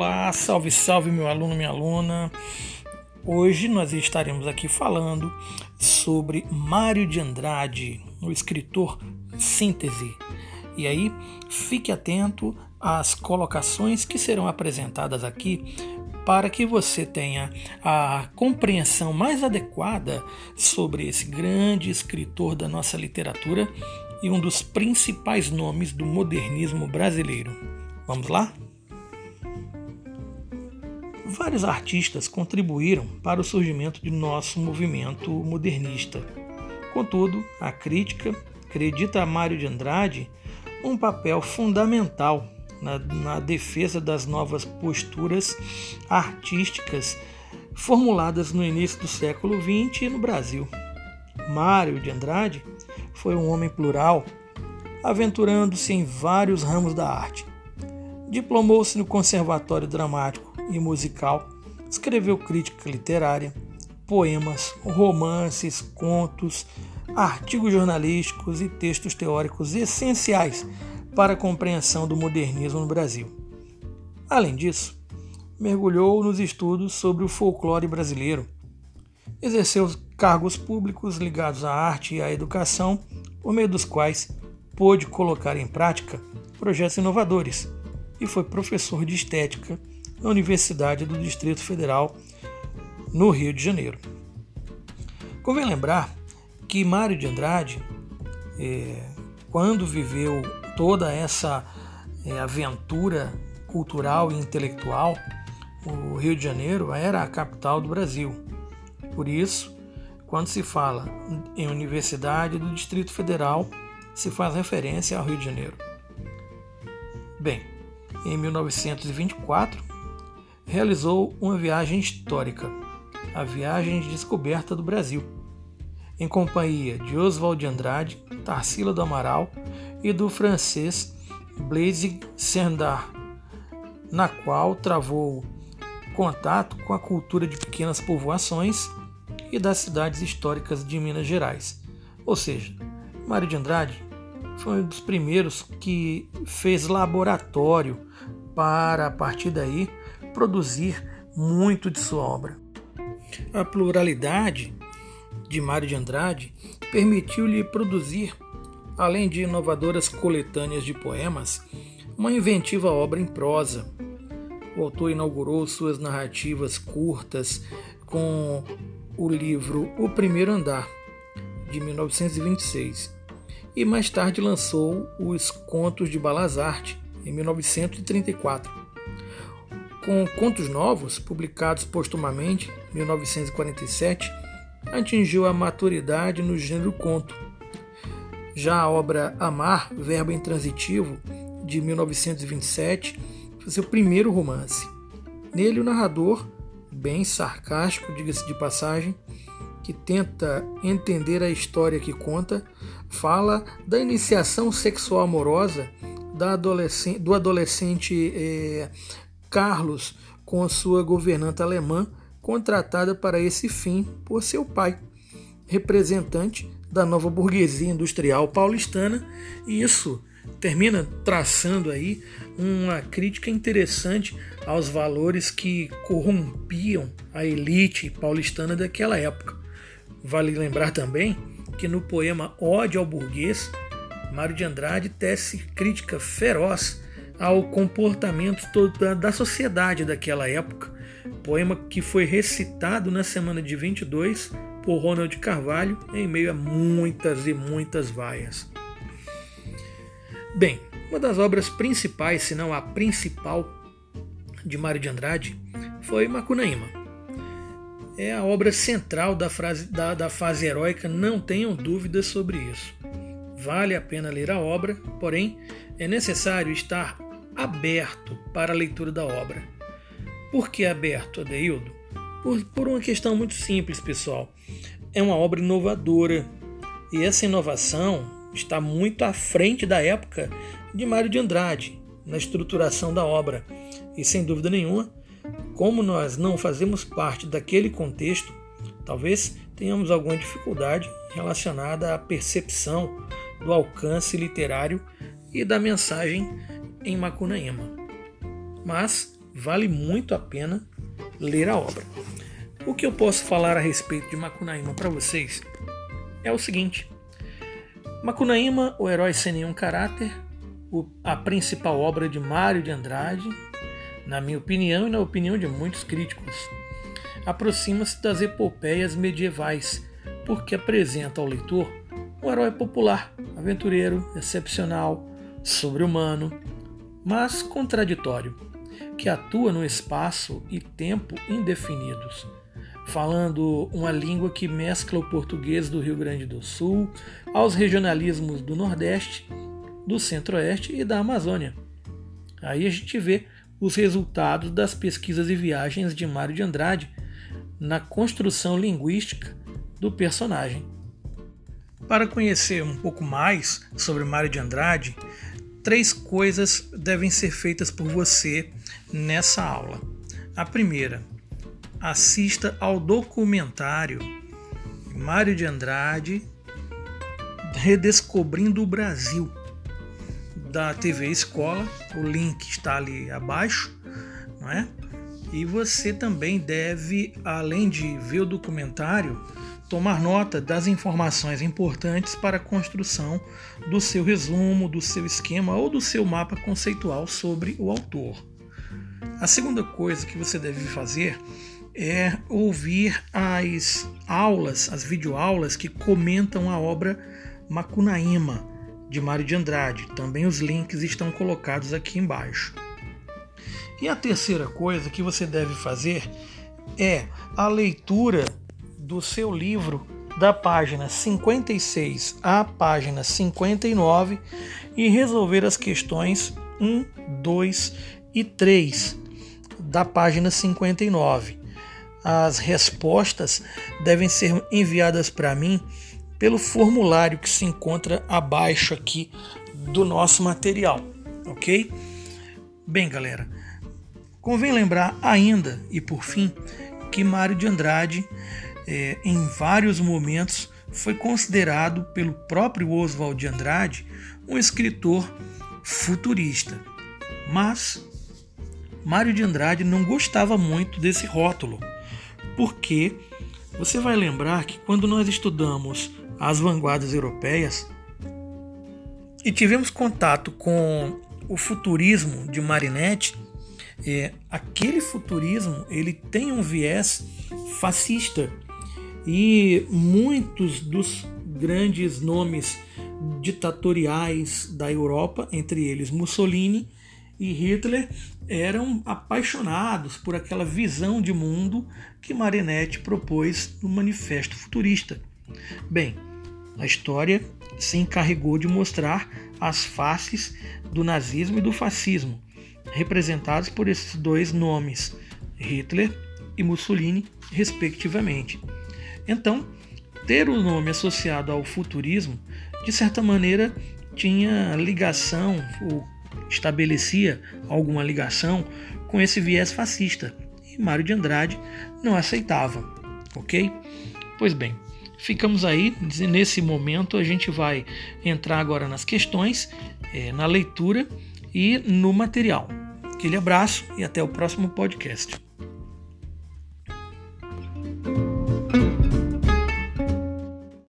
Olá, salve, salve, meu aluno, minha aluna. Hoje nós estaremos aqui falando sobre Mário de Andrade, o escritor síntese. E aí, fique atento às colocações que serão apresentadas aqui para que você tenha a compreensão mais adequada sobre esse grande escritor da nossa literatura e um dos principais nomes do modernismo brasileiro. Vamos lá? Vários artistas contribuíram para o surgimento de nosso movimento modernista. Contudo, a crítica acredita a Mário de Andrade um papel fundamental na, na defesa das novas posturas artísticas formuladas no início do século XX no Brasil. Mário de Andrade foi um homem plural, aventurando-se em vários ramos da arte. Diplomou-se no Conservatório Dramático e musical, escreveu crítica literária, poemas, romances, contos, artigos jornalísticos e textos teóricos essenciais para a compreensão do modernismo no Brasil. Além disso, mergulhou nos estudos sobre o folclore brasileiro. Exerceu cargos públicos ligados à arte e à educação, por meio dos quais pôde colocar em prática projetos inovadores e foi professor de estética na Universidade do Distrito Federal, no Rio de Janeiro. Convém lembrar que Mário de Andrade, é, quando viveu toda essa é, aventura cultural e intelectual, o Rio de Janeiro era a capital do Brasil. Por isso, quando se fala em Universidade do Distrito Federal, se faz referência ao Rio de Janeiro. Bem, em 1924, realizou uma viagem histórica, a Viagem de Descoberta do Brasil, em companhia de Oswald de Andrade, Tarsila do Amaral e do francês Blaise Sandar, na qual travou contato com a cultura de pequenas povoações e das cidades históricas de Minas Gerais. Ou seja, Mário de Andrade foi um dos primeiros que fez laboratório para, a partir daí, produzir muito de sua obra. A pluralidade de Mário de Andrade permitiu-lhe produzir, além de inovadoras coletâneas de poemas, uma inventiva obra em prosa. O autor inaugurou suas narrativas curtas com o livro O Primeiro Andar, de 1926, e mais tarde lançou os Contos de Balazarte, em 1934 com Contos Novos, publicados postumamente, 1947, atingiu a maturidade no gênero conto. Já a obra Amar, Verbo Intransitivo, de 1927, foi seu primeiro romance. Nele, o narrador, bem sarcástico, diga-se de passagem, que tenta entender a história que conta, fala da iniciação sexual amorosa do adolescente eh, Carlos com sua governanta alemã, contratada para esse fim por seu pai, representante da nova burguesia industrial paulistana, e isso termina traçando aí uma crítica interessante aos valores que corrompiam a elite paulistana daquela época. Vale lembrar também que no poema Ode ao Burguês, Mário de Andrade tece crítica feroz ao comportamento da sociedade daquela época. Poema que foi recitado na semana de 22 por Ronald Carvalho em meio a muitas e muitas vaias. Bem, uma das obras principais, se não a principal, de Mário de Andrade foi Macunaíma. É a obra central da, frase, da, da fase heróica, não tenham dúvidas sobre isso. Vale a pena ler a obra, porém é necessário estar aberto para a leitura da obra. Por que aberto, Adeildo? Por, por uma questão muito simples, pessoal. É uma obra inovadora e essa inovação está muito à frente da época de Mário de Andrade na estruturação da obra. E sem dúvida nenhuma, como nós não fazemos parte daquele contexto, talvez tenhamos alguma dificuldade relacionada à percepção do alcance literário e da mensagem em Macunaíma. Mas vale muito a pena ler a obra. O que eu posso falar a respeito de Macunaíma para vocês é o seguinte: Macunaíma, o herói sem nenhum caráter, a principal obra de Mário de Andrade, na minha opinião e na opinião de muitos críticos, aproxima-se das epopeias medievais, porque apresenta ao leitor um herói popular, aventureiro, excepcional, sobre-humano, mas contraditório, que atua no espaço e tempo indefinidos, falando uma língua que mescla o português do Rio Grande do Sul aos regionalismos do Nordeste, do Centro-Oeste e da Amazônia. Aí a gente vê os resultados das pesquisas e viagens de Mário de Andrade na construção linguística do personagem. Para conhecer um pouco mais sobre Mário de Andrade, três coisas devem ser feitas por você nessa aula. A primeira, assista ao documentário Mário de Andrade Redescobrindo o Brasil da TV Escola. O link está ali abaixo, não é? E você também deve, além de ver o documentário, tomar nota das informações importantes para a construção do seu resumo, do seu esquema ou do seu mapa conceitual sobre o autor. A segunda coisa que você deve fazer é ouvir as aulas, as videoaulas que comentam a obra Macunaíma, de Mário de Andrade. Também os links estão colocados aqui embaixo. E a terceira coisa que você deve fazer é a leitura do seu livro da página 56 à página 59 e resolver as questões 1, 2 e 3 da página 59. As respostas devem ser enviadas para mim pelo formulário que se encontra abaixo aqui do nosso material, ok? Bem, galera, convém lembrar ainda e por fim que Mário de Andrade é, em vários momentos, foi considerado pelo próprio Oswald de Andrade um escritor futurista. Mas Mário de Andrade não gostava muito desse rótulo, porque você vai lembrar que quando nós estudamos as vanguardas europeias e tivemos contato com o futurismo de Marinetti, é, aquele futurismo ele tem um viés fascista e muitos dos grandes nomes ditatoriais da Europa, entre eles Mussolini e Hitler, eram apaixonados por aquela visão de mundo que Marinetti propôs no Manifesto Futurista. Bem, a história se encarregou de mostrar as faces do nazismo e do fascismo, representados por esses dois nomes, Hitler e Mussolini, respectivamente. Então, ter o nome associado ao futurismo, de certa maneira, tinha ligação ou estabelecia alguma ligação com esse viés fascista. E Mário de Andrade não aceitava, ok? Pois bem, ficamos aí. Nesse momento, a gente vai entrar agora nas questões, é, na leitura e no material. Aquele abraço e até o próximo podcast.